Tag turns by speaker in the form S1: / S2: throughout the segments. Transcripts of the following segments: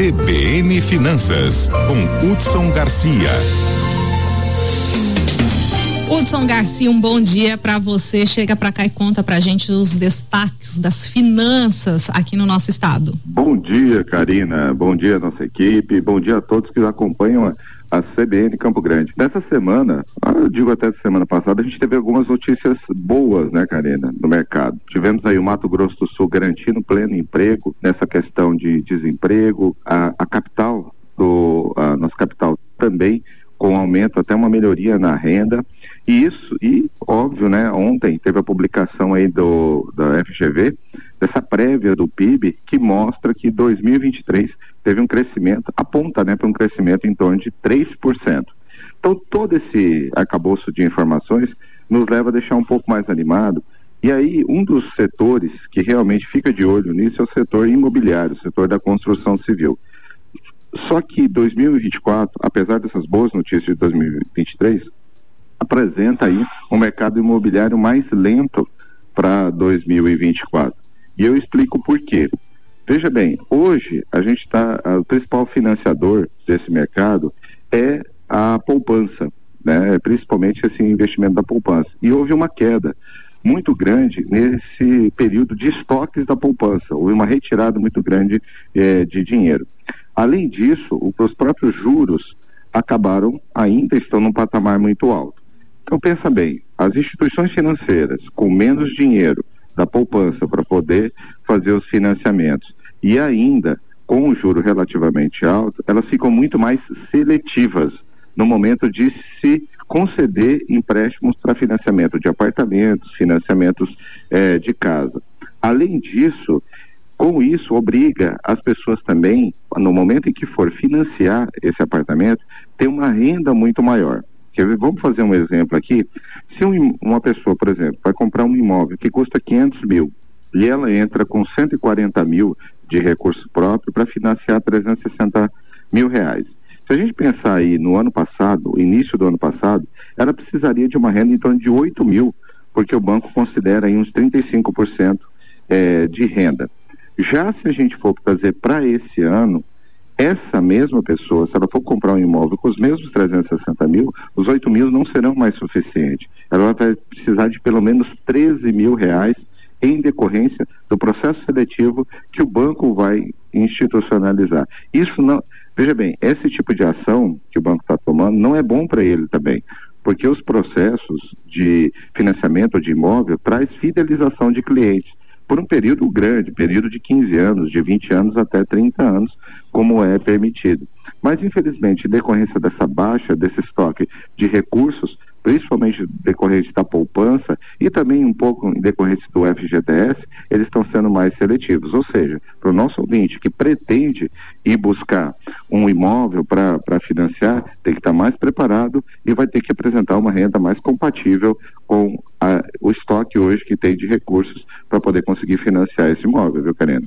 S1: CBN Finanças, com Hudson Garcia.
S2: Hudson Garcia, um bom dia para você. Chega para cá e conta para a gente os destaques das finanças aqui no nosso estado.
S3: Bom dia, Karina. Bom dia, nossa equipe. Bom dia a todos que acompanham a, a CBN Campo Grande. Nessa semana, ah, eu digo até semana passada, a gente teve algumas notícias boas, né, Karina, no mercado. Tivemos aí o Mato Grosso do Sul garantindo pleno emprego nessa questão de desemprego. A, a capital do a nossa capital também com aumento até uma melhoria na renda. E isso, e óbvio, né, ontem teve a publicação aí do da FGV, prévia do PIB, que mostra que 2023 teve um crescimento, aponta, né, para um crescimento em torno de 3%. Então, todo esse arcabouço de informações nos leva a deixar um pouco mais animado. E aí, um dos setores que realmente fica de olho nisso é o setor imobiliário, o setor da construção civil. Só que 2024, apesar dessas boas notícias de 2023, apresenta aí um mercado imobiliário mais lento para 2024. E eu explico por quê. Veja bem, hoje a gente está, o principal financiador desse mercado é a poupança, né? principalmente esse investimento da poupança. E houve uma queda muito grande nesse período de estoques da poupança, houve uma retirada muito grande eh, de dinheiro. Além disso, os próprios juros acabaram ainda estão num patamar muito alto. Então pensa bem, as instituições financeiras com menos dinheiro da poupança para poder fazer os financiamentos e ainda com o juro relativamente alto, elas ficam muito mais seletivas no momento de se conceder empréstimos para financiamento de apartamentos, financiamentos eh, de casa. Além disso, com isso, obriga as pessoas também, no momento em que for financiar esse apartamento, ter uma renda muito maior. Vamos fazer um exemplo aqui. Se um, uma pessoa, por exemplo, vai comprar um imóvel que custa 500 mil e ela entra com 140 mil de recurso próprio para financiar 360 mil reais. Se a gente pensar aí no ano passado, início do ano passado, ela precisaria de uma renda em torno de 8 mil, porque o banco considera aí uns 35% é, de renda. Já se a gente for trazer para esse ano, essa mesma pessoa, se ela for comprar um imóvel com os mesmos 360 mil, os 8 mil não serão mais suficientes. Ela vai precisar de pelo menos 13 mil reais em decorrência do processo seletivo que o banco vai institucionalizar. Isso não. Veja bem, esse tipo de ação que o banco está tomando não é bom para ele também, porque os processos de financiamento de imóvel traz fidelização de clientes por um período grande, período de 15 anos, de 20 anos até 30 anos, como é permitido. Mas, infelizmente, em decorrência dessa baixa, desse estoque de recursos, principalmente decorrente da poupança e também um pouco em decorrência do FGTS, eles estão sendo mais seletivos. Ou seja, para o nosso ouvinte que pretende ir buscar um imóvel para financiar, tem que estar tá mais preparado e vai ter que apresentar uma renda mais compatível com a, o estoque hoje que tem de recursos para poder conseguir financiar esse imóvel, viu, Karina?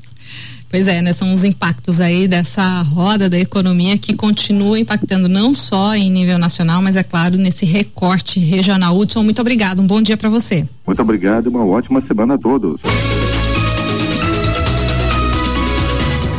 S2: Pois é, né? São os impactos aí dessa roda da economia que continua impactando não só em nível nacional, mas é claro, nesse recorte regional. Hudson, muito obrigado. Um bom dia para você.
S3: Muito obrigado e uma ótima semana a todos.